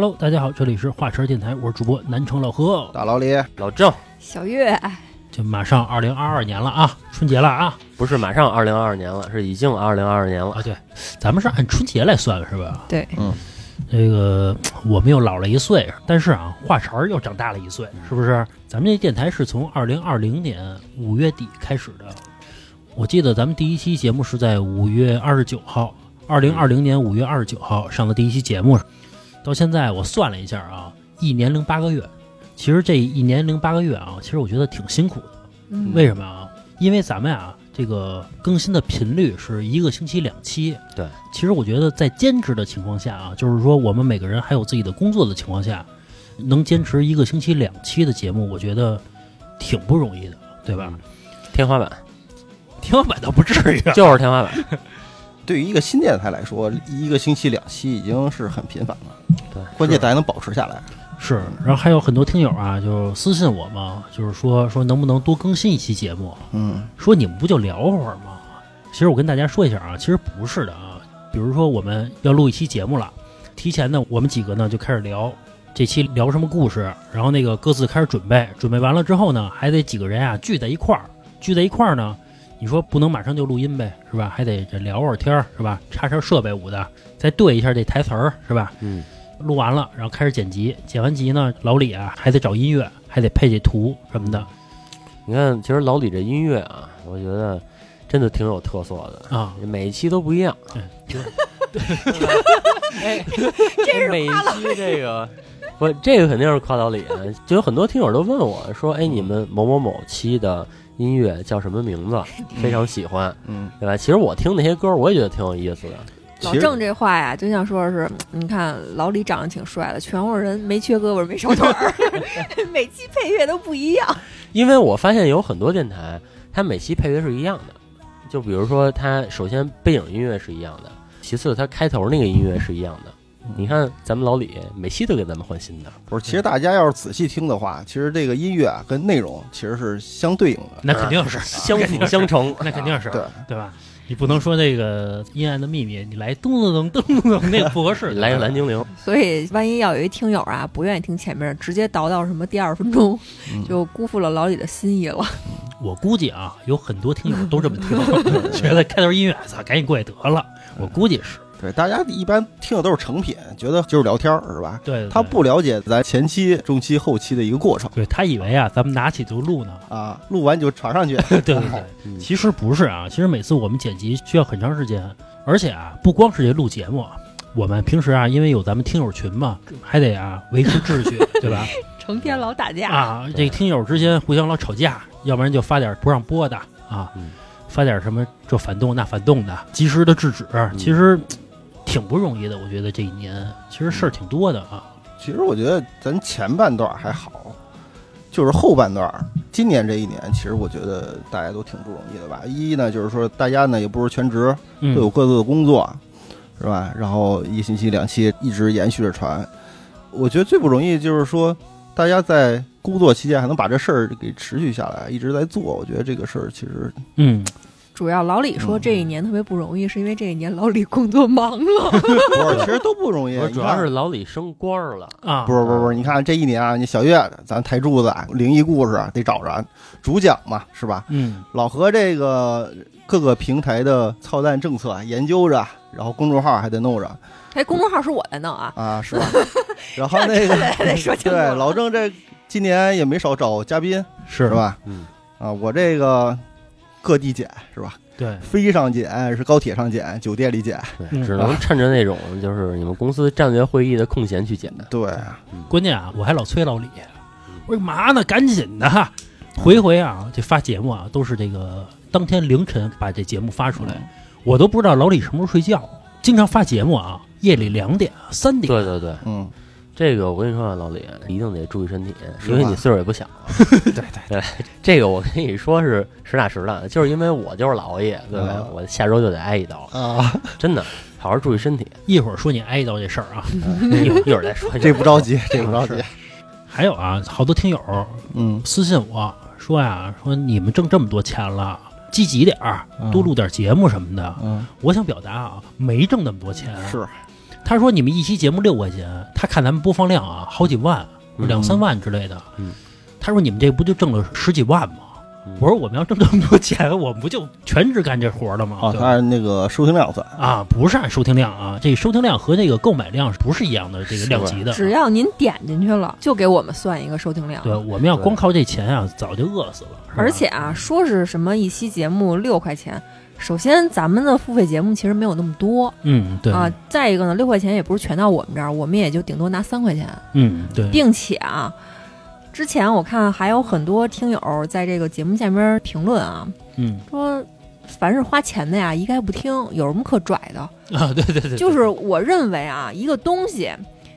Hello，大家好，这里是华晨电台，我是主播南城老何。大老李，老郑，小月，就马上二零二二年了啊，春节了啊不是马上二零二二年了，是已经二零二二年了。啊！对，咱们是按春节来算是吧？对，嗯这个我们又老了一岁，但是啊，画茬儿又长大了一岁，是不是？咱们这电台是从二零二零年五月底开始的，我记得咱们第一期节目是在五月二十九号，二零二零年五月二十九号上的第一期节目，到现在我算了一下啊，一年零八个月。其实这一年零八个月啊，其实我觉得挺辛苦的。嗯为什么啊？因为咱们啊，这个更新的频率是一个星期两期。对，其实我觉得在兼职的情况下啊，就是说我们每个人还有自己的工作的情况下，能坚持一个星期两期的节目，我觉得挺不容易的，对吧？天花板天花板倒不至于啊。就是天花板，对于一个新电台来说，一个星期两期已经是很频繁了。对，关键咱还能保持下来。是，然后还有很多听友啊，就私信我嘛，就是说说能不能多更新一期节目，嗯，说你们不就聊会儿吗？其实我跟大家说一下啊，其实不是的啊。比如说我们要录一期节目了，提前呢，我们几个呢就开始聊这期聊什么故事，然后那个各自开始准备，准备完了之后呢，还得几个人啊聚在一块儿，聚在一块儿呢，你说不能马上就录音呗，是吧？还得这聊会儿天儿，是吧？插插设备舞的，再对一下这台词儿，是吧？嗯，录完了，然后开始剪辑，剪完辑呢，老李啊还得找音乐，还得配这图什么的你看，其实老李这音乐啊，我觉得真的挺有特色的，啊。每一期都不一样。对 哎，每一期这个，不，这个肯定是夸老李。就有很多听友都问我说：“哎，你们某某某期的音乐叫什么名字？非常喜欢，嗯，对吧？”其实我听那些歌，我也觉得挺有意思的。老郑这话呀，就像说是，你看老李长得挺帅的，全国人没缺胳膊没少腿儿，每期配乐都不一样。因为我发现有很多电台，它每期配乐是一样的，就比如说它首先背景音乐是一样的，其次它开头那个音乐是一样的。你看咱们老李每期都给咱们换新的，不是，其实大家要是仔细听的话，其实这个音乐啊跟内容其实是相对应的。那肯定是相辅相成。那肯定是对，对吧？你不能说那个阴暗的秘密，你来咚咚咚咚咚，那个不合适。来个蓝精灵，所以，万一要有一听友啊不愿意听前面，直接倒到什么第二分钟，嗯就辜负了老李的心意了。我估计啊，有很多听友都这么听，觉得开头音乐，操，赶紧过去得了。我估计是对，大家一般听的都是成品，觉得就是聊天儿，是吧？对，对他不了解咱前期、中期、后期的一个过程。对他以为啊，咱们拿起就录呢。啊，录完就传上去。对对对，嗯。其实不是啊，其实每次我们剪辑需要很长时间，而且啊，不光是这录节目，我们平时啊，因为有咱们听友群嘛，还得啊维持秩序，对吧？成天老打架，啊，这个听友之间互相老吵架，要不然就发点不让播的啊，嗯。发点什么这反动那反动的，及时的制止，其实挺不容易的。我觉得这一年其实事儿挺多的啊。其实我觉得咱前半段还好，就是后半段，今年这一年，其实我觉得大家都挺不容易的吧。一呢，就是说大家呢也不是全职，嗯，都有各自的工作，是吧？然后一星期两期一直延续着传。我觉得最不容易就是说，大家在工作期间还能把这事儿给持续下来，一直在做。我觉得这个事儿其实嗯，主要老李说嗯这一年特别不容易，是因为这一年老李工作忙了。不是，其实都不容易。主要是老李升官了，啊，不是不是不是，你看这一年啊，你小月咱台柱子啊灵异故事啊得找着主讲嘛，是吧？嗯，老何这个各个平台的操蛋政策啊研究着，然后公众号还得弄着哎，公众号是我在弄啊，啊，是吧？然后那个对。老郑这今年也没少找嘉宾，是是？吧？嗯，啊，我这个各地捡是吧？对，飞上捡是高铁上捡，酒店里捡，只能趁着那种就是你们公司战略会议的空闲去捡的。对，关键啊，我还老催老李，我说嘛呢？赶紧的！回回啊，这发节目啊，都是这个当天凌晨把这节目发出来，我都不知道老李什么时候睡觉，经常发节目啊，夜里两点、三点。对对对，嗯，这个我跟你说啊，老李一定得注意身体，因为你岁数也不小 了。对对对，这个我跟你说是实打实的，就是因为我就是老熬夜，对吧嗯？我下周就得挨一刀，啊，真的，好好注意身体。一会儿说你挨一刀这事儿啊，一会儿一会儿再说。这不着急，这不着急，还有啊，好多听友嗯，私信我说呀，说你们挣这么多钱了，积极点儿，嗯多录点节目什么的。嗯，我想表达啊，没挣那么多钱，是，他说你们一期节目六块钱，他看咱们播放量啊，好几万，嗯两三万之类的。嗯他说你们这不就挣了十几万吗？嗯我说我们要挣这么多钱，我们不就全职干这活了吗？啊，对吧它按那个收听量算，啊，不是按收听量啊，这收听量和这个购买量不是一样的这个量级的。只要您点进去了，就给我们算一个收听量。对，我们要光靠这钱啊，早就饿死了。而且啊，说是什么一期节目六块钱，首先咱们的付费节目其实没有那么多。嗯，对。啊，再一个呢，六块钱也不是全到我们这儿，我们也就顶多拿三块钱，嗯，对，并且啊，之前我看还有很多听友在这个节目下面评论啊，嗯。说凡是花钱的呀，一概不听，有什么可拽的？啊，对对对，对。就是我认为啊，一个东西，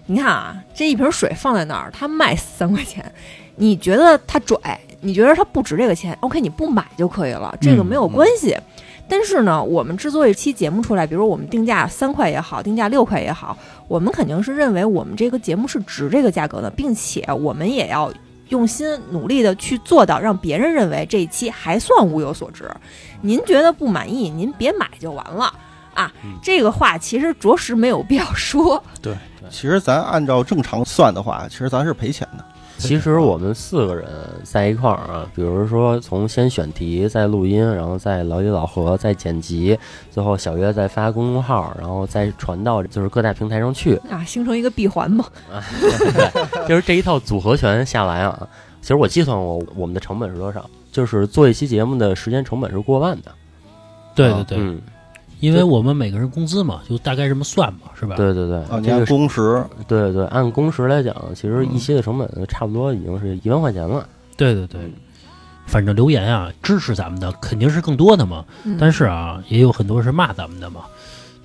你看啊，这一瓶水放在那儿，它卖三块钱，你觉得它拽，你觉得它不值这个钱，OK，你不买就可以了，这个没有关系。但是呢，我们制作一期节目出来，比如我们定价三块也好，定价六块也好，我们肯定是认为我们这个节目是值这个价格的，并且我们也要用心努力的去做到让别人认为这一期还算物有所值。您觉得不满意，您别买就完了啊。嗯这个话其实着实没有必要说。对，其实咱按照正常算的话，其实咱是赔钱的。其实我们四个人在一块儿啊，比如说从先选题，再录音，然后再老李老何，再剪辑，最后小月再发公众号，然后再传到就是各大平台上去啊，形成一个闭环嘛。就是这一套组合拳下来啊，其实我计算过我们的成本是多少，就是做一期节目的时间成本是过万的。对对对，嗯，因为我们每个人工资嘛，就大概这么算嘛，是吧？对对对，啊，你按这个工时，对对，按工时来讲，其实一期的成本差不多已经是一万块钱了。对对对，反正留言啊，支持咱们的肯定是更多的嘛。嗯但是啊，也有很多是骂咱们的嘛。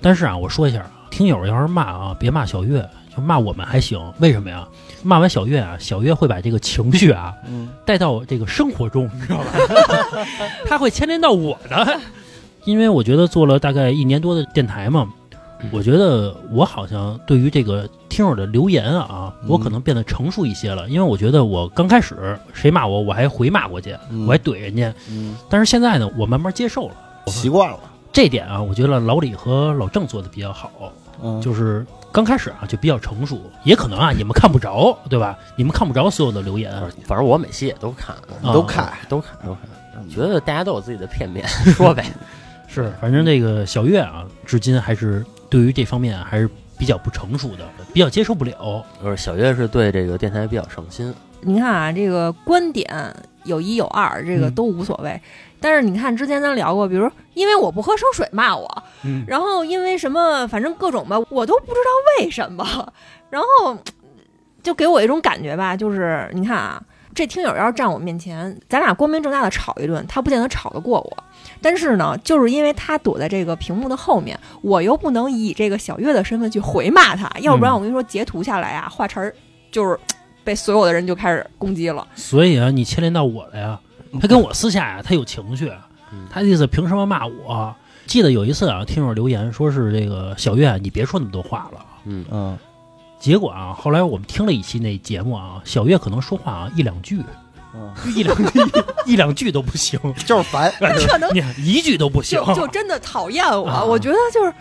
但是啊，我说一下啊，听友要是骂啊，别骂小月，就骂我们还行。为什么呀？骂完小月啊，小月会把这个情绪啊嗯，带到这个生活中，你知道吧？他会牵连到我的。因为我觉得做了大概一年多的电台嘛，我觉得我好像对于这个听友的留言啊，我可能变得成熟一些了。因为我觉得我刚开始谁骂我，我还回骂过去，嗯我还怼人家。嗯，但是现在呢，我慢慢接受了。习惯了。这点啊，我觉得老李和老郑做的比较好，嗯，就是刚开始啊就比较成熟，也可能啊你们看不着，对吧？你们看不着所有的留言，反正我每期也都看，啊都看，都看，都看。觉得大家都有自己的片面，说呗。是，反正这个小月啊，至今还是对于这方面啊还是比较不成熟的，比较接受不了。不是小月是对这个电台比较上心，你看啊，这个观点有一有二，这个嗯都无所谓。但是你看，之前咱聊过，比如因为我不喝生水骂我，嗯，然后因为什么，反正各种吧，我都不知道为什么，然后就给我一种感觉吧，就是你看啊，这听友要是站我面前，咱俩光明正大的吵一顿，他不见得吵得过我。但是呢，就是因为他躲在这个屏幕的后面，我又不能以这个小月的身份去回骂他，要不然我跟你说，截图下来啊，话茬儿就是被所有的人就开始攻击了。所以啊，你牵连到我了呀。他跟我私下呀、他有情绪，嗯他的意思凭什么骂我？记得有一次啊，听友留言说是这个小月，你别说那么多话了。嗯，嗯，结果啊，后来我们听了一期那节目啊，小月可能说话啊一两句，嗯，一两句一两句都不行，就是烦。可能你一句都不行就。就真的讨厌我，啊我觉得就是。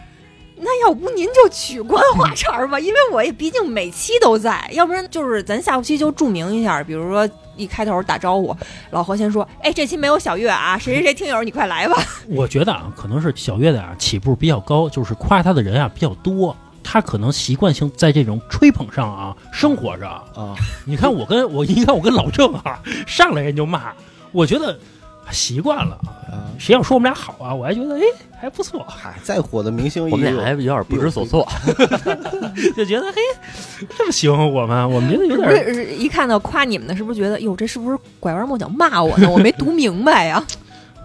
那要不您就取关话茬儿吧，因为我也毕竟每期都在，要不然就是咱下期就注明一下，比如说一开头打招呼，老何先说，哎，这期没有小月啊，谁谁谁听友你快来吧。我觉得啊，可能是小月的啊起步比较高，就是夸他的人啊比较多，他可能习惯性在这种吹捧上啊生活着。啊，你看我跟 我，你看我跟老郑啊，上来人就骂，我觉得习惯了。啊谁要说我们俩好啊，我还觉得哎还不错，嗨，再火的明星我们俩还有点不知所措。就觉得嘿这么喜欢我们，我们觉得有是不点是一看到夸你们的，是不是觉得哟，这是不是拐弯抹角骂我呢？我没读明白呀。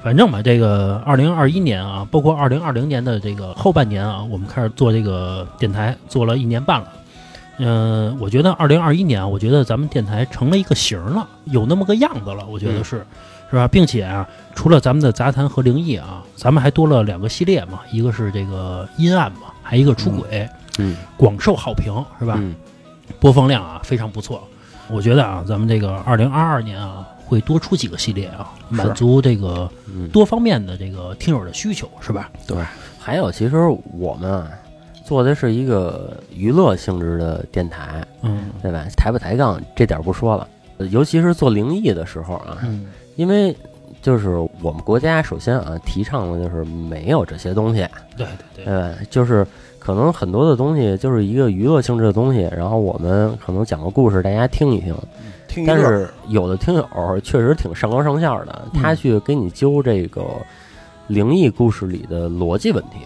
反正吧，这个二零二一年啊，包括二零二零年的这个后半年啊，我们开始做这个电台，做了一年半了。嗯、我觉得二零二一年啊，我觉得咱们电台成了一个型儿了，有那么个样子了，我觉得嗯是，是吧？并且啊，除了咱们的杂谈和灵异啊，咱们还多了两个系列嘛，一个是这个阴暗嘛，还一个出轨，嗯，广受好评，是吧？嗯，播放量啊非常不错。我觉得啊，咱们这个二零二二年啊，会多出几个系列啊，满足这个嗯，多方面的这个听友的需求，是吧？对还有，其实我们啊，做的是一个娱乐性质的电台，嗯对吧？抬不抬杠这点儿不说了，呃尤其是做灵异的时候啊，嗯因为就是我们国家首先啊提倡的就是没有这些东西，对对对，对吧？就是可能很多的东西就是一个娱乐性质的东西，然后我们可能讲个故事，大家听一听。但听一乐是有的听友确实挺上纲上线的，嗯他去给你揪这个灵异故事里的逻辑问题，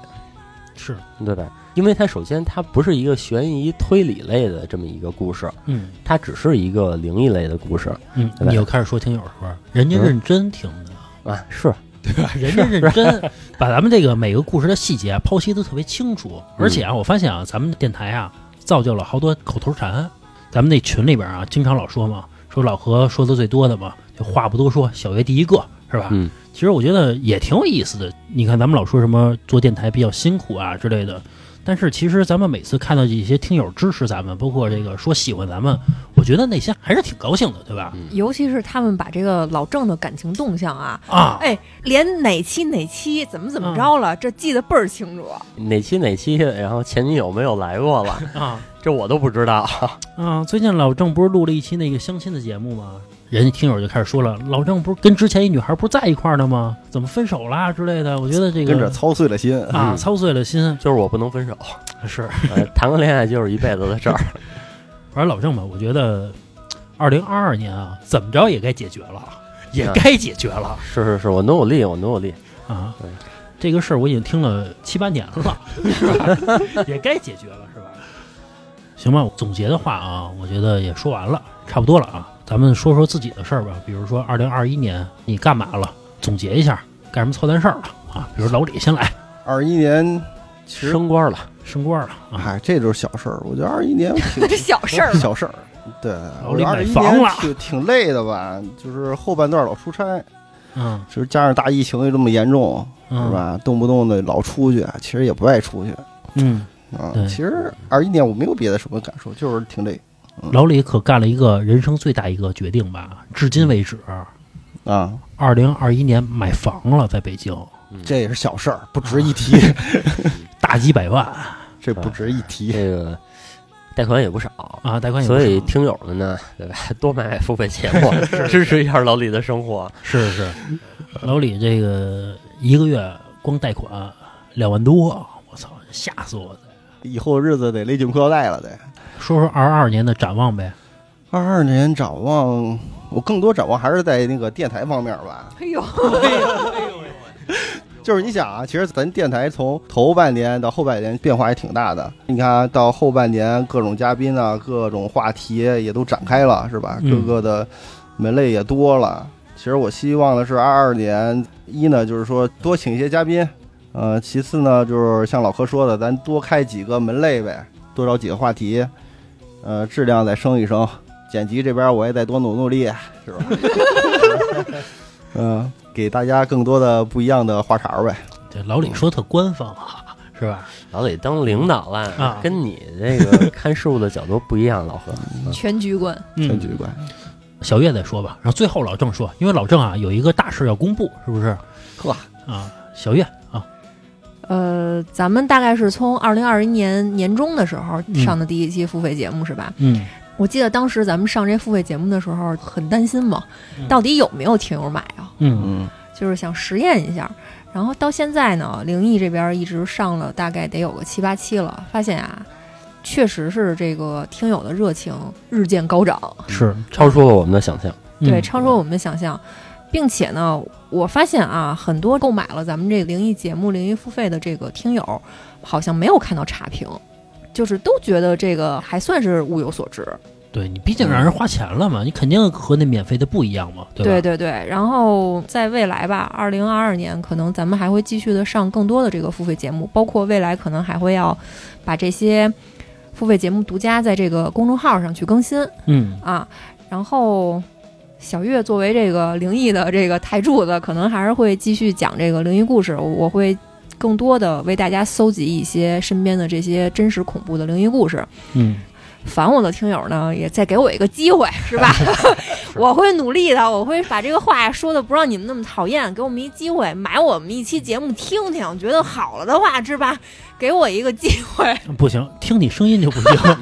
是，对吧？因为它首先它不是一个悬疑推理类的这么一个故事，嗯它只是一个灵异类的故事嗯，你又开始说听友是吧？人家认真听的。啊，是对吧？人家认真把咱们这个每个故事的细节啊剖析的特别清楚，而且啊，我发现啊，咱们电台啊造就了好多口头禅。咱们那群里边啊，经常老说嘛，说老何说的最多的嘛，就话不多说，小月第一个是吧？嗯，其实我觉得也挺有意思的。你看咱们老说什么做电台比较辛苦啊之类的，但是其实咱们每次看到一些听友支持咱们，包括这个说喜欢咱们，我觉得内心还是挺高兴的，对吧？尤其是他们把这个老郑的感情动向啊，啊，哎，连哪期哪期怎么怎么着了，这记得倍儿清楚。哪期哪期，然后前女友没有来过了，啊这我都不知道。啊！最近老郑不是录了一期那个相亲的节目吗？人家听友就开始说了，老郑不是跟之前一女孩不是在一块儿呢吗？怎么分手啦之类的？我觉得这个跟着操碎了心。啊，嗯操碎了心。就是我不能分手，是，呃 谈个恋爱就是一辈子的事儿。反正老郑吧，我觉得二零二二年啊，怎么着也该解决了，也啊该解决了是是是，我努努力，我努努力。啊对。这个事儿我已经听了七八年了，是吧？也该解决了，是吧？行吧，总结的话啊，我觉得也说完了，差不多了啊。咱们说说自己的事儿吧，比如说二零二一年你干嘛了？总结一下，干什么操蛋事儿了啊？比如老李先来，二一年其实，升官了，升官了啊，哎，这就是小事儿。我觉得二一年挺 这小事儿，小事儿。对，老李买二一年房了挺挺累的吧？就是后半段老出差，嗯就是加上大疫情又这么严重，嗯，是？吧？动不动的老出去，其实也不爱出去嗯，啊对。其实二一年我没有别的什么感受，就是挺累老李可干了一个人生最大一个决定吧，至今为止，啊。二零二一年买房了，在北京，这也是小事儿，不值一提，大几百万 这不值一提。这个贷款也不少。啊，贷款也不少所以听友们呢，对吧？多买买付费节目，支持一下老李的生活。是是，老李这个一个月光贷款两万多，我操，吓死我了！以后日子得勒紧裤腰带了，得。说说二二年的展望呗。二二年展望，我更多展望还是在那个电台方面吧。哎呦，哎呦，哎呦就是你想啊，其实咱电台从头半年到后半年变化也挺大的。你看到后半年各种嘉宾啊，各种话题也都展开了，是吧？嗯各个的门类也多了。其实我希望的是二二年一呢，就是说多请一些嘉宾，呃，其次呢就是像老何说的，咱多开几个门类呗，多找几个话题，呃，质量再升一升。剪辑这边我也再多努努力，是吧？嗯、给大家更多的不一样的话茬儿呗。这老李说特官方啊，是吧？老李当领导了，啊跟你这个看事物的角度不一样，老何。全局观。嗯全局，观，小月再说吧，然后最后老郑说，因为老郑啊有一个大事要公布，是不是？呵啊，小月啊，呃，咱们大概是从二零二一年年中的时候嗯上的第一期付费节目，是吧？嗯我记得当时咱们上这付费节目的时候很担心嘛，嗯到底有没有听友买啊？嗯嗯，就是想实验一下。然后到现在呢，灵异这边一直上了大概得有个七八期了，发现啊，确实是这个听友的热情日渐高涨，是超出了我们的想象。对，嗯超出了我们的想象，并且呢，我发现啊，很多购买了咱们这个灵异节目、灵异付费的这个听友，好像没有看到差评，就是都觉得这个还算是物有所值。对你毕竟让人花钱了嘛，你肯定和那免费的不一样嘛，对吧？对对对，然后在未来吧，二零二二年可能咱们还会继续的上更多的这个付费节目，包括未来可能还会要把这些付费节目独家在这个公众号上去更新嗯，啊。然后小月作为这个灵异的这个台柱子，可能还是会继续讲这个灵异故事，我会。更多的为大家搜集一些身边的这些真实恐怖的灵异故事，嗯烦我的听友呢，也再给我一个机会，是吧？我会努力的，我会把这个话说的不让你们那么讨厌，给我们一机会，买我们一期节目听听，觉得好了的话，是吧？给我一个机会，不行，听你声音就不行，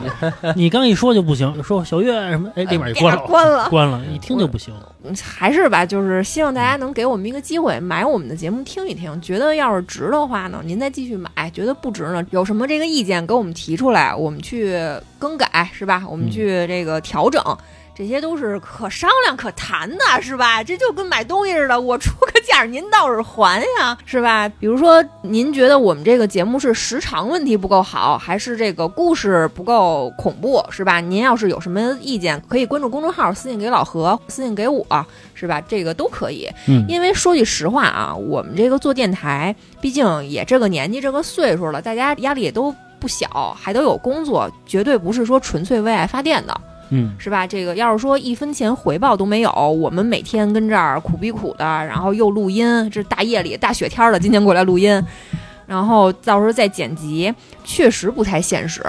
你刚一说就不行，说小月什么，哎，立马就关了，关了，关了，一听就不行。还是吧，就是希望大家能给我们一个机会，买我们的节目听一听，觉得要是值的话呢，您再继续买；觉得不值呢，有什么这个意见给我们提出来，我们去更改，是吧？我们去这个调整。这些都是可商量、可谈的，是吧？这就跟买东西似的，我出个价，您倒是还呀，是吧？比如说，您觉得我们这个节目是时长问题不够好，还是这个故事不够恐怖，是吧？您要是有什么意见，可以关注公众号，私信给老何，私信给我，是吧？这个都可以。嗯，因为说句实话啊，我们这个做电台，毕竟也这个年纪、这个岁数了，大家压力也都不小，还都有工作，绝对不是说纯粹为爱发电的。嗯，是吧？这个要是说一分钱回报都没有，我们每天跟这儿苦逼苦的，然后又录音，这大夜里大雪天的，今天过来录音，然后到时候再剪辑，确实不太现实。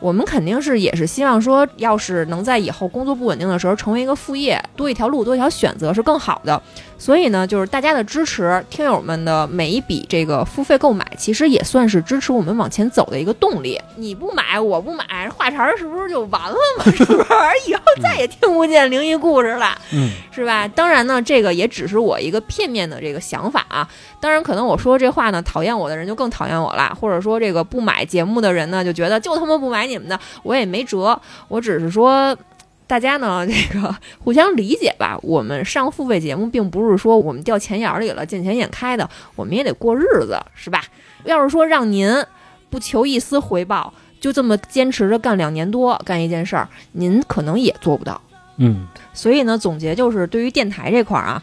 我们肯定是也是希望说，要是能在以后工作不稳定的时候成为一个副业，多一条路，多一条选择是更好的。所以呢，就是大家的支持，听友们的每一笔这个付费购买，其实也算是支持我们往前走的一个动力。你不买，我不买，话茬儿是不是就完了吗？是不是？以后再也听不见灵异故事了，嗯，是吧？当然呢，这个也只是我一个片面的这个想法啊。当然，可能我说这话呢，讨厌我的人就更讨厌我了，或者说这个不买节目的人呢，就觉得就他妈不买你们的，我也没辙。我只是说。大家呢，这个互相理解吧。我们上付费节目，并不是说我们掉钱眼里了、见钱眼开的，我们也得过日子，是吧？要是说让您不求一丝回报，就这么坚持着干两年多干一件事儿，您可能也做不到。嗯，所以呢，总结就是，对于电台这块儿啊，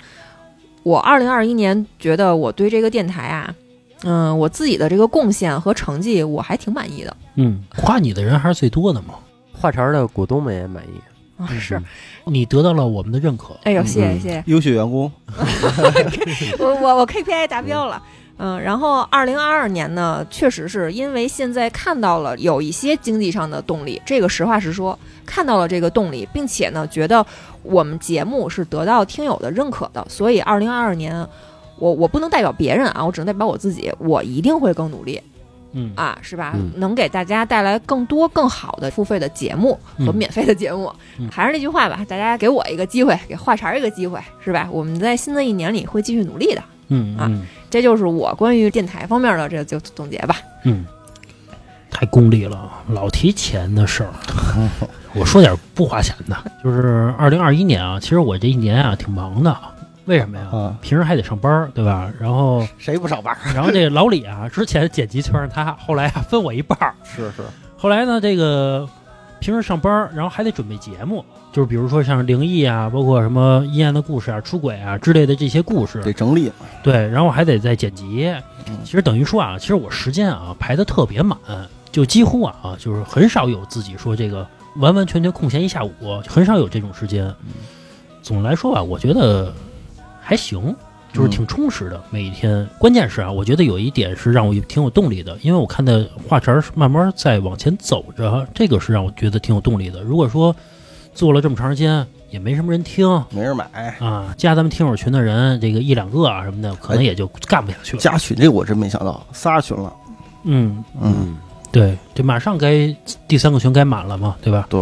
我二零二一年觉得我对这个电台啊，嗯，我自己的这个贡献和成绩，我还挺满意的。嗯，夸你的人还是最多的嘛。话茬的股东们也满意。是，你得到了我们的认可。哎呦，谢谢谢谢，优秀员工。我我我 KPI 达标了，嗯，然后二零二二年呢，确实是因为现在看到了有一些经济上的动力，这个实话实说，看到了这个动力，并且呢，觉得我们节目是得到听友的认可的，所以二零二二年，我我不能代表别人啊，我只能代表我自己，我一定会更努力。嗯啊，是吧？能给大家带来更多更好的付费的节目和免费的节目。还是那句话吧，大家给我一个机会，给话茬一个机会，是吧？我们在新的一年里会继续努力的。嗯啊，这就是我关于电台方面的这就总结吧。嗯，太功利了，老提钱的事儿。我说点不花钱的，就是二零二一年啊，其实我这一年啊挺忙的。为什么呀？平时还得上班，对吧？然后谁不上班？然后这个老李啊，之前剪辑全是他，后来啊分我一半儿。是是。后来呢，这个平时上班，然后还得准备节目，就是比如说像灵异啊，包括什么阴暗的故事啊、出轨啊之类的这些故事，得整理。对，然后还得再剪辑。其实等于说啊，其实我时间啊排的特别满，就几乎啊就是很少有自己说这个完完全全空闲一下午，很少有这种时间。总的来说吧，我觉得。还行，就是挺充实的每一天。关键是啊，我觉得有一点是让我挺有动力的，因为我看的话茬儿慢慢在往前走着，这个是让我觉得挺有动力的。如果说做了这么长时间也没什么人听，没人买啊，加咱们听友群的人这个一两个啊什么的，可能也就干不下去了。加群这我真没想到，仨群了。嗯嗯，对，这马上该第三个群该满了嘛，对吧？对。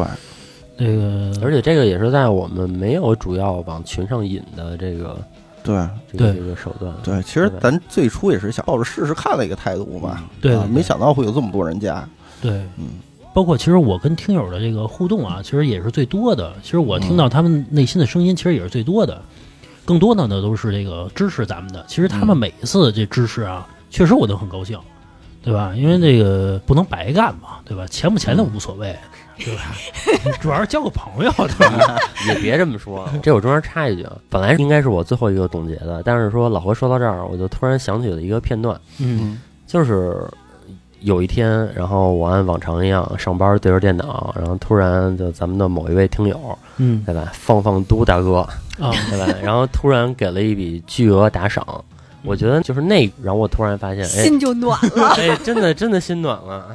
那个，而且这个也是在我们没有主要往群上引的这个，对，这个这个手段。对，其实咱最初也是想抱着试试看的一个态度嘛，对，没想到会有这么多人加。对，嗯，包括其实我跟听友的这个互动啊，其实也是最多的。其实我听到他们内心的声音，其实也是最多的。更多的呢都是这个支持咱们的。其实他们每一次这支持啊，确实我都很高兴，对吧？因为这个不能白干嘛，对吧？钱不钱的无所谓。对吧？主要是交个朋友，对吧？也别这么说。这我中间插一句啊，本来应该是我最后一个总结的，但是说老何说到这儿，我就突然想起了一个片段。嗯，就是有一天，然后我按往常一样上班对着电脑，然后突然就咱们的某一位听友，嗯，对吧？放放都大哥啊，对吧？然后突然给了一笔巨额打赏，我觉得就是那，然后我突然发现，哎心就暖了。哎，真的真的心暖了。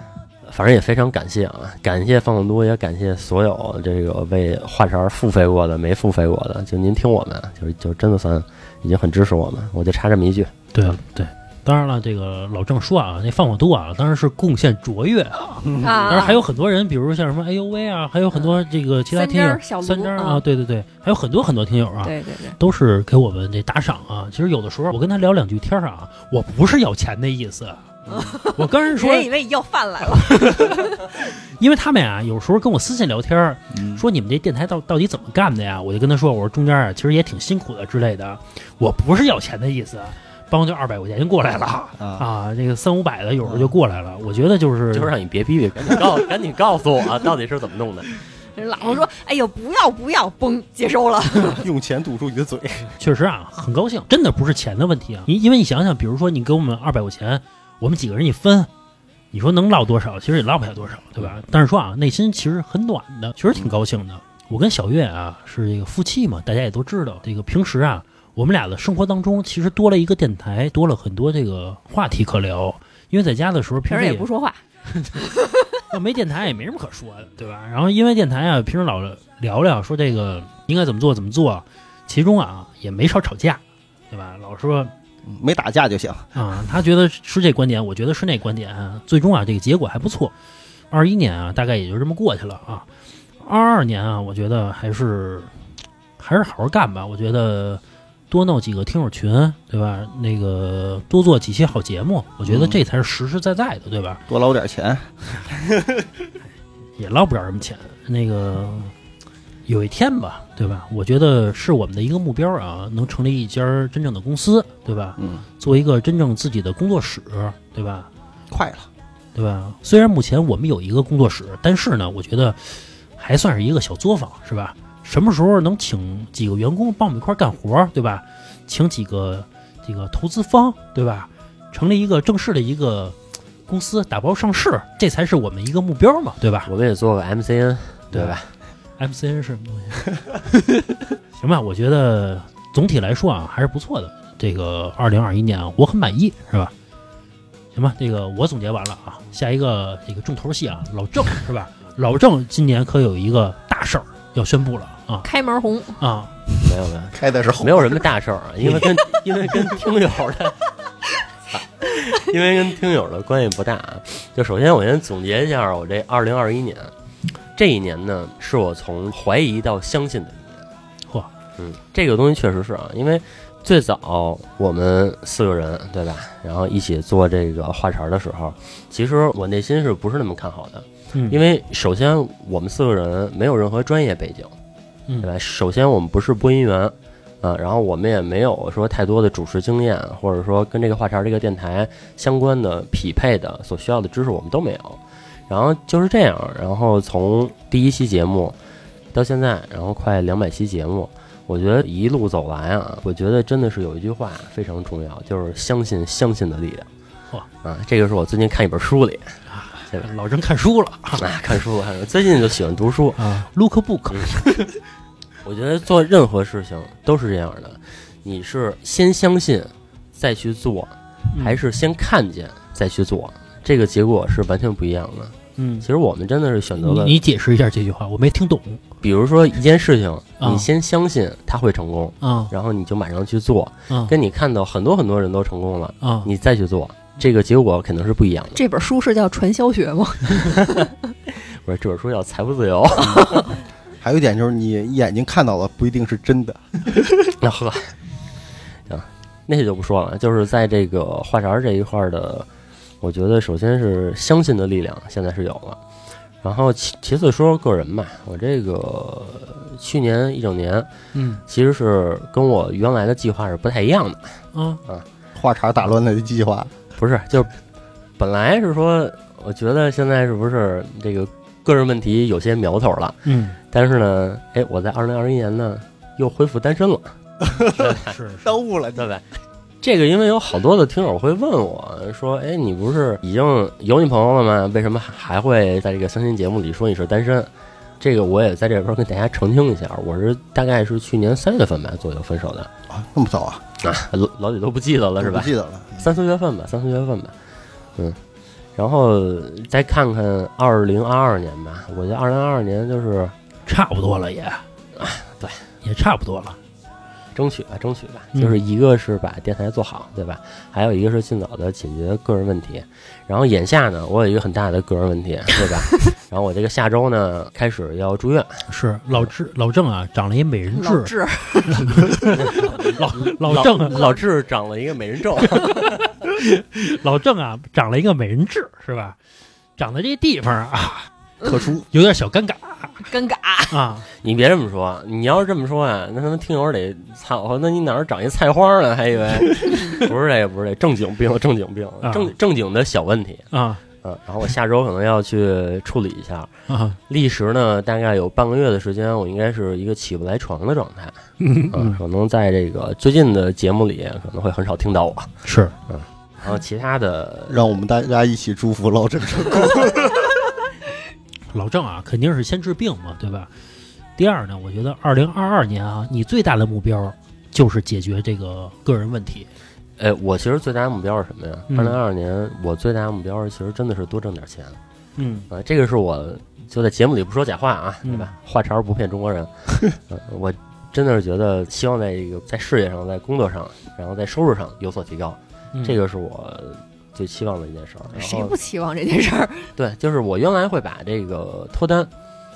反正也非常感谢啊，感谢方总督，也感谢所有这个为话茬付费过的、没付费过的，就您听我们，就就真的算已经很支持我们。我就插这么一句，对对。当然了，这个老郑说啊，那放火都啊，当然是贡献卓越啊。当然还有很多人，比如像什么哎呦喂啊，还有很多这个其他听友，三张啊，对对对，还有很多很多听友啊，对对对，都是给我们这打赏啊。其实有的时候我跟他聊两句天啊，我不是要钱的意思，我跟人说，人以为你要饭来了，因为他们呀，有时候跟我私信聊天，说你们这电台到到底怎么干的呀？我就跟他说，我说中间啊，其实也挺辛苦的之类的，我不是要钱的意思。帮就二百块钱就过来了啊！这个三五百的有时候就过来了。我觉得就是就是让你别逼逼，赶紧告赶紧告诉我到底是怎么弄的。老婆说：“哎呦，不要不要，崩，接收了。”用钱堵住你的嘴，确实啊，很高兴，真的不是钱的问题啊。你因为你想想，比如说你给我们二百块钱，我们几个人一分，你说能捞多少？其实也捞不下多少，对吧？但是说啊，内心其实很暖的，确实挺高兴的。我跟小月啊是这个夫妻嘛，大家也都知道，这个平时啊。我们俩的生活当中，其实多了一个电台，多了很多这个话题可聊。因为在家的时候，平时也不说话，要没电台也没什么可说的，对吧？然后因为电台啊，平时老聊聊说这个应该怎么做怎么做，其中啊也没少吵架，对吧？老说没打架就行啊。他觉得是这观点，我觉得是那观点。最终啊，这个结果还不错。二一年啊，大概也就这么过去了啊。二二年啊，我觉得还是还是好好干吧。我觉得。多弄几个听友群，对吧？那个多做几期好节目，我觉得这才是实实在在的，对吧？多捞点钱，也捞不了什么钱。那个有一天吧，对吧？我觉得是我们的一个目标啊，能成立一家真正的公司，对吧？嗯，做一个真正自己的工作室，对吧？快了，对吧？虽然目前我们有一个工作室，但是呢，我觉得还算是一个小作坊，是吧？什么时候能请几个员工帮我们一块干活，对吧？请几个这个投资方，对吧？成立一个正式的一个公司，打包上市，这才是我们一个目标嘛，对吧？我们也做个 MCN，对吧？MCN 是什么东西？行吧，我觉得总体来说啊，还是不错的。这个二零二一年啊，我很满意，是吧？行吧，这个我总结完了啊，下一个这个重头戏啊，老郑是吧？老郑今年可有一个大事儿要宣布了。啊，开门红啊，没有没有，开的是红，没有什么大事儿啊，因为跟因为跟听友的，因为跟听友的关系不大啊。就首先我先总结一下，我这二零二一年，这一年呢，是我从怀疑到相信的一年。嚯，嗯，这个东西确实是啊，因为最早我们四个人对吧，然后一起做这个话茬的时候，其实我内心是不是那么看好的？因为首先我们四个人没有任何专业背景，对吧？首先我们不是播音员，啊，然后我们也没有说太多的主持经验，或者说跟这个话茬这个电台相关的匹配的所需要的知识我们都没有。然后就是这样，然后从第一期节目到现在，然后快两百期节目，我觉得一路走来啊，我觉得真的是有一句话非常重要，就是相信相信的力量。嚯啊，这个是我最近看一本书里。老郑看书了，看书，最近就喜欢读书。啊。Look book，我觉得做任何事情都是这样的，你是先相信再去做，还是先看见再去做，这个结果是完全不一样的。嗯，其实我们真的是选择了。你解释一下这句话，我没听懂。比如说一件事情，你先相信它会成功，啊，然后你就马上去做，啊，跟你看到很多很多人都成功了，啊，你再去做。这个结果肯定是不一样的。这本书是叫传销学吗？不是，这本书叫财富自由。还有一点就是，你眼睛看到的不一定是真的。那呵，行，那些就不说了。就是在这个话茬这一块的，我觉得首先是相信的力量现在是有了。然后其其次说说个人吧，我这个去年一整年，嗯，其实是跟我原来的计划是不太一样的。嗯啊，话茬打乱了的计划。不是，就本来是说，我觉得现在是不是这个个人问题有些苗头了？嗯，但是呢，哎，我在二零二一年呢又恢复单身了，是耽误了，对吧？这个因为有好多的听友会问我说，哎，你不是已经有女朋友了吗？为什么还会在这个相亲节目里说你是单身？这个我也在这边跟大家澄清一下，我是大概是去年三月份吧左右分手的啊，那么早啊？啊，老老李都不记得了是吧？不记得了，三四月份吧，三四月份吧，嗯，然后再看看二零二二年吧，我觉得二零二二年就是差不多了也，对，也差不多了。争取吧，争取吧，嗯就是一个是把电台做好，对吧？还有一个是尽早的解决个人问题。然后眼下呢，我有一个很大的个人问题，对吧？然后我这个下周呢开始要住院，是老郑老郑啊，长了一美人痣，老智，老老郑啊老智长了一个美人痣，老郑啊，长了一个美人痣，是吧？长在这地方啊，特殊，有点小尴尬尴尬。啊。你别这么说，你要是这么说啊，那他妈听友得操，那你哪儿长一菜花呢？还以为 不是这个，不是这个正经病，正经病，啊正正经的小问题。啊嗯，然后我下周可能要去处理一下，啊，历时呢大概有半个月的时间，我应该是一个起不来床的状态。嗯嗯，可能在这个最近的节目里可能会很少听到我。是嗯然后其他的，让我们大家一起祝福老郑成功。老郑啊，肯定是先治病嘛，对吧？第二呢，我觉得二零二二年啊，你最大的目标就是解决这个个人问题。哎，我其实最大的目标是什么呀？嗯二零二二年我最大的目标其实真的是多挣点钱嗯啊，这个是我就在节目里不说假话啊，嗯对吧？话茬儿不骗中国人。嗯，我真的是觉得希望在这个在事业上、在工作上，然后在收入上有所提高，嗯这个是我最期望的一件事儿。谁不期望这件事儿？对，就是我原来会把这个脱单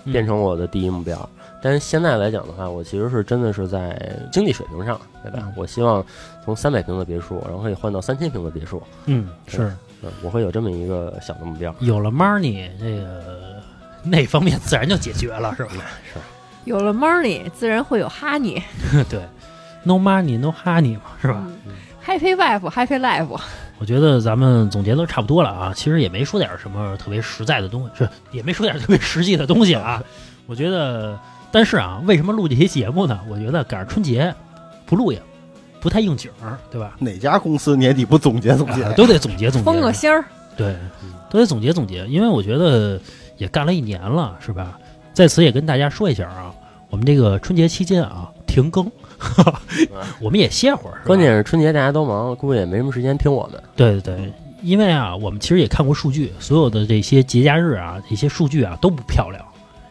嗯变成我的第一目标，但是现在来讲的话，我其实是真的是在经济水平上，对吧？嗯我希望从三百平的别墅，然后可以换到三千平的别墅，嗯是嗯，我会有这么一个小的目标。有了 money，这个那方面自然就解决了，是吧？是，有了 money，自然会有 honey。对，no money no honey 嘛，是吧？嗯 Happy wife, happy life。我觉得咱们总结的差不多了啊，其实也没说点什么特别实在的东西，是也没说点特别实际的东西啊。我觉得，但是啊，为什么录这些节目呢？我觉得赶上春节不录也不太应景儿，对吧？哪家公司年底不总结总结？啊都得总结总结，封个心儿，对，都得总结总结，因为我觉得也干了一年了，是吧？在此也跟大家说一下啊，我们这个春节期间啊停更，我们也歇会儿，关键是春节大家都忙，估计也没什么时间听我们。对对对，因为啊，我们其实也看过数据，所有的这些节假日啊，这些数据啊都不漂亮，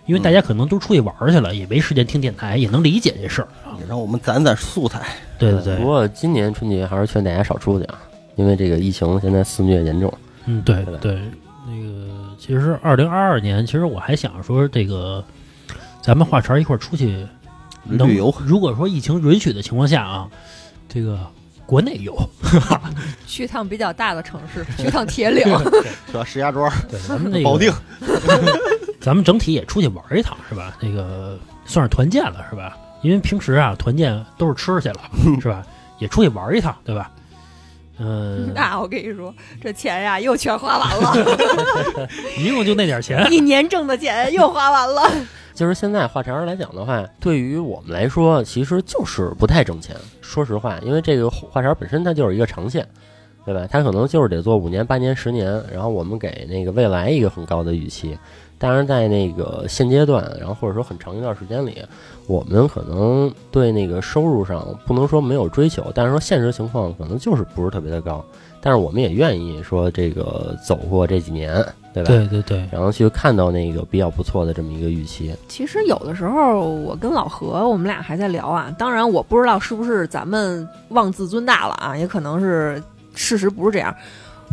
因为大家可能都出去玩儿去了，也没时间听电台，也能理解这事儿啊。也让我们攒攒素材。对对对，不过今年春节还是劝大家少出去啊，因为这个疫情现在肆虐严重。嗯，对对对，那个其实二零二二年，其实我还想说这个，咱们话茬一块儿出去能旅游如果说疫情允许的情况下啊，这个国内游，去趟比较大的城市，去趟铁岭。是吧？石家庄、对，咱们那个保定，咱们整体也出去玩一趟，是吧？那个算是团建了，是吧？因为平时啊，团建都是吃去了，是吧？也出去玩一趟，对吧？嗯、那我跟你说，这钱呀又全花完了，一共就那点钱，一年挣的钱又花完了。就是现在话茬儿来讲的话，对于我们来说，其实就是不太挣钱。说实话，因为这个话茬本身它就是一个长线，对吧？它可能就是得做五年、八年、十年，然后我们给那个未来一个很高的预期。当然，在那个现阶段，然后或者说很长一段时间里，我们可能对那个收入上不能说没有追求，但是说现实情况可能就是不是特别的高。但是我们也愿意说这个走过这几年，对吧？对对对，然后去看到那个比较不错的这么一个预期。其实有的时候，我跟老何我们俩还在聊啊。当然，我不知道是不是咱们妄自尊大了啊，也可能是事实不是这样。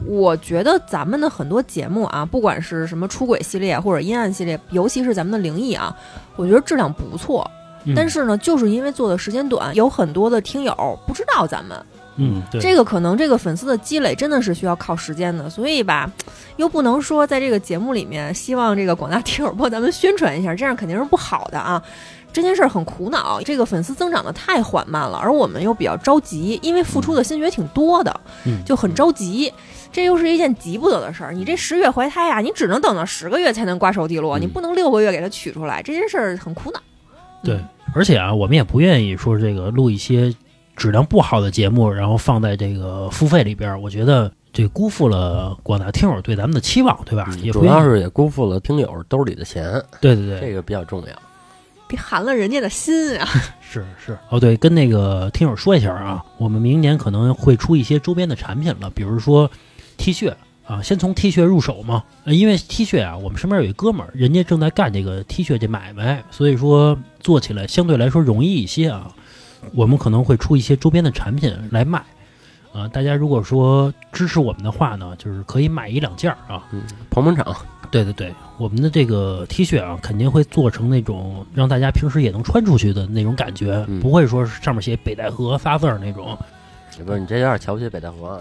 我觉得咱们的很多节目啊，不管是什么出轨系列或者阴暗系列，尤其是咱们的灵异啊，我觉得质量不错。嗯但是呢，就是因为做的时间短，有很多的听友不知道咱们嗯，对，这个，可能这个粉丝的积累真的是需要靠时间的，所以吧，又不能说在这个节目里面希望这个广大听友帮咱们宣传一下，这样肯定是不好的啊。这件事儿很苦恼，这个粉丝增长的太缓慢了，而我们又比较着急，因为付出的心血挺多的，嗯就很着急。这又是一件急不得的事儿。你这十月怀胎呀、你只能等到十个月才能瓜熟蒂落，嗯你不能六个月给它取出来，这件事儿很苦恼。对嗯，而且啊，我们也不愿意说这个录一些质量不好的节目，然后放在这个付费里边儿，我觉得这辜负了广大听友对咱们的期望，对吧？也主要是也辜负了听友兜里的钱，对对对，这个比较重要。别寒了人家的心啊！是是哦，对，跟那个听友说一下啊，我们明年可能会出一些周边的产品了，比如说 T 恤，啊，先从 T 恤入手嘛，因为 T 恤啊，我们身边有一哥们儿，人家正在干这个 T 恤这买卖，所以说做起来相对来说容易一些啊。我们可能会出一些周边的产品来卖，啊，大家如果说支持我们的话呢，就是可以买一两件儿啊。嗯，捧捧场，对对对，我们的这个 T 恤啊，肯定会做成那种让大家平时也能穿出去的那种感觉，不会说上面写北戴河仨字儿那种。不是你这有点瞧不起北戴河啊。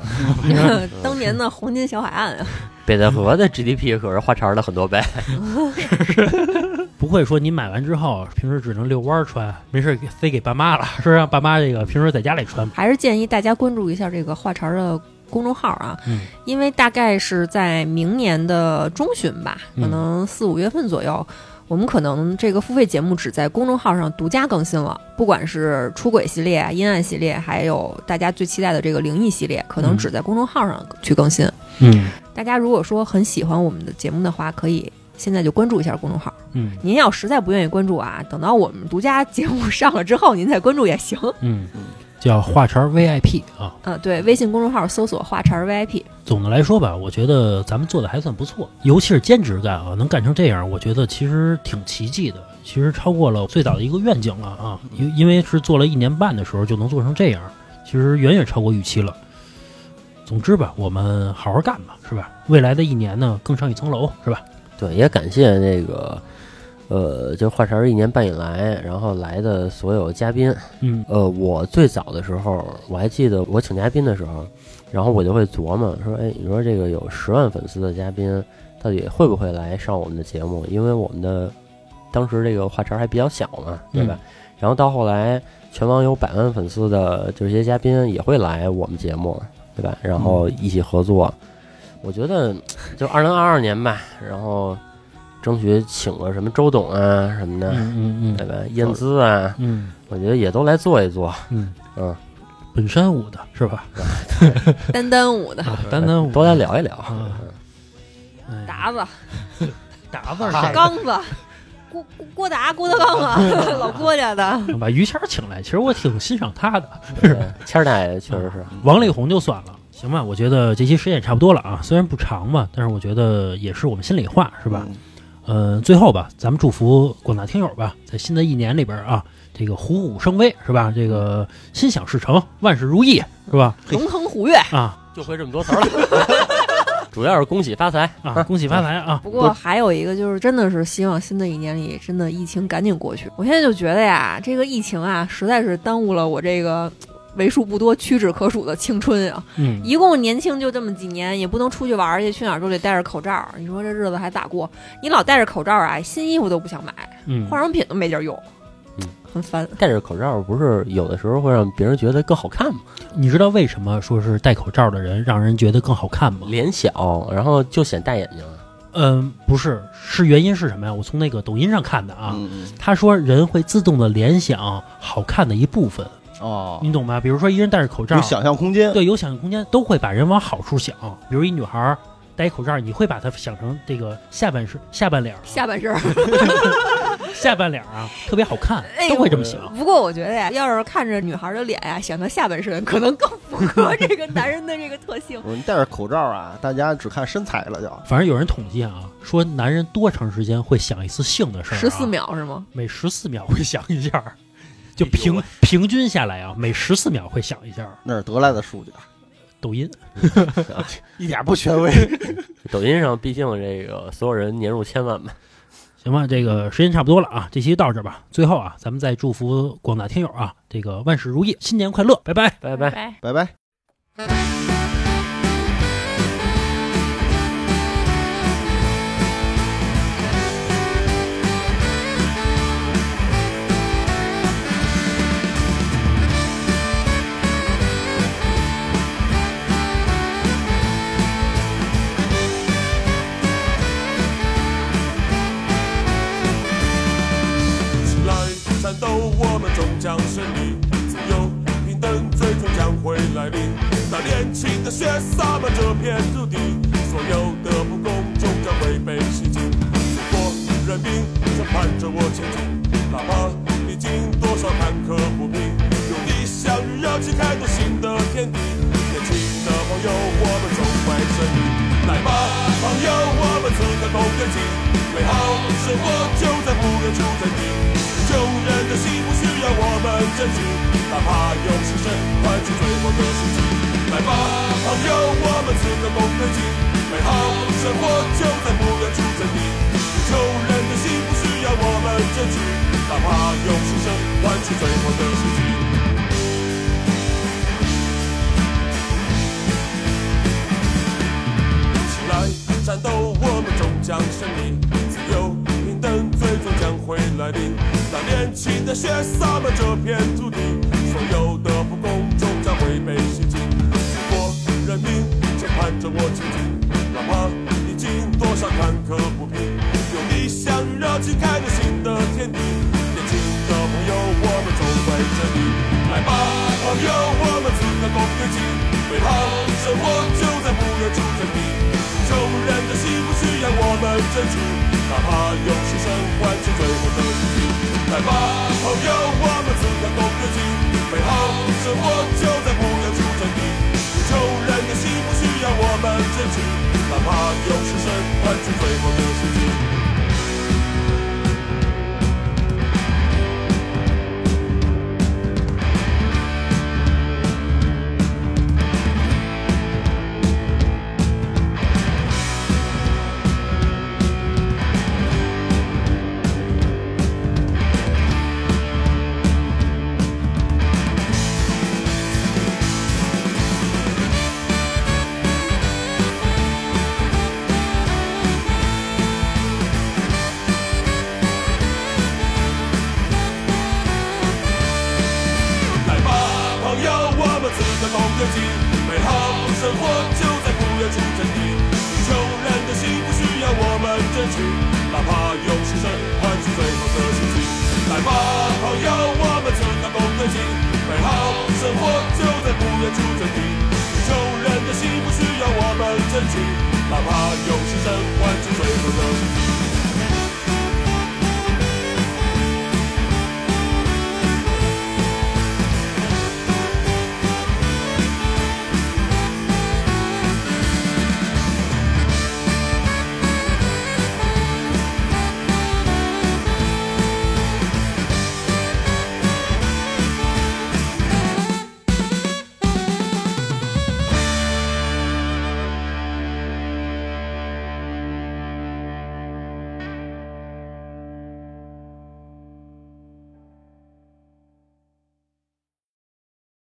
当年的黄金小海岸啊，北戴河的 GDP 可是花肠的很多倍。不会说你买完之后平时只能遛弯儿穿，没事儿给塞给爸妈了，说让爸妈这个平时在家里穿。还是建议大家关注一下这个话茬儿的公众号啊，嗯因为大概是在明年的中旬吧，嗯可能四五月份左右。我们可能这个付费节目只在公众号上独家更新了，不管是出轨系列、啊、阴暗系列，还有大家最期待的这个灵异系列，可能嗯只在公众号上去更新。嗯大家如果说很喜欢我们的节目的话，可以现在就关注一下公众号。嗯您要实在不愿意关注啊，等到我们独家节目上了之后，您再关注也行。嗯嗯，叫话茬 VIP 啊。嗯，对，微信公众号搜索“话茬 VIP”。总的来说吧，我觉得咱们做的还算不错，尤其是兼职干啊，能干成这样，我觉得其实挺奇迹的，其实超过了最早的一个愿景了啊。因因为是做了一年半的时候就能做成这样，其实远远超过预期了。总之吧，我们好好干吧，是吧？未来的一年呢，更上一层楼，是吧？对，也感谢那个，呃，就话茬儿一年半以来，然后来的所有嘉宾。嗯呃，我最早的时候，我还记得我请嘉宾的时候，然后我就会琢磨说，哎，你说这个有十万粉丝的嘉宾，到底会不会来上我们的节目？因为我们的当时这个话茬儿还比较小嘛，对吧？然后到后来，全网有百万粉丝的这些嘉宾也会来我们节目，对吧？然后一起合作。我觉得就二零二二年吧，然后争取请个什么周董啊什么的，嗯嗯对吧？燕姿啊，嗯我觉得也都来做一做。嗯嗯，本山舞的是吧？丹丹舞的啊，单单舞都来聊一聊。达子达子、刚子、郭郭郭达、郭德纲啊，老郭家的。把于谦请来，其实我挺欣赏他的。对谦儿大爷确实是，王力宏就算了，行吧？我觉得这期时间也差不多了啊，虽然不长吧，但是我觉得也是我们心里话，是吧？嗯呃，最后吧，咱们祝福广大听友吧，在新的一年里边啊，这个虎虎生威，是吧？这个心想事成，万事如意，是吧？龙腾虎跃。啊就会这么多词儿了。主要是恭喜发财啊，恭喜发财啊！不过还有一个就是，真的是希望新的一年里，真的疫情赶紧过去。我现在就觉得呀，这个疫情啊，实在是耽误了我这个为数不多屈指可数的青春啊！嗯，一共年轻就这么几年，也不能出去玩儿去，去哪儿都得戴着口罩。你说这日子还咋过？你老戴着口罩啊，新衣服都不想买，嗯化妆品都没地儿用，嗯，很烦。戴着口罩不是有的时候会让别人觉得更好看吗？你知道为什么说是戴口罩的人让人觉得更好看吗？脸小，然后就显大眼睛。嗯，不是，是原因是什么呀？我从那个抖音上看的啊，他说人会自动的联想好看的一部分，哦，你懂吧？比如说一人戴着口罩有，想象空间，对，有想象空间，都会把人往好处想。比如一女孩戴一口罩，你会把她想成这个下半身、下半脸、下半身。下半脸啊，特别好看哎，都会这么想。不过我觉得呀，要是看着女孩的脸呀，想到下半身，可能更符合这个男人的这个特性。我说你戴着口罩啊，大家只看身材了就。反正有人统计啊，说男人多长时间会想一次性的事儿、啊？十四，秒是吗？每十四秒会想一下儿，就平平均下来啊，每十四秒会响一下。那是得来的数据，抖音，一点不权威。抖音上毕竟这个所有人年入千万嘛。行吧，这个时间差不多了啊，这期到这吧。最后啊，咱们再祝福广大听友啊，这个万事如意，新年快乐，拜拜。拜拜。拜。拜洒来临。当年轻的血洒满这片土地，所有的不公终将会被洗净。中国人民正盼着我前进，哪怕历经多少坎坷不平，用理想热情开拓新的天地。年轻的朋友，我们总会胜利。来吧，朋友，我们此刻共跃进，美好生活就在不远处等你。穷人的心不需要我们争取，哪怕用牺牲换取最后的希冀。来吧，朋友，我们此刻共跃进，美好生活就在不远处等你。穷人的心不需要我们争取，哪怕用牺牲换取最后的希冀。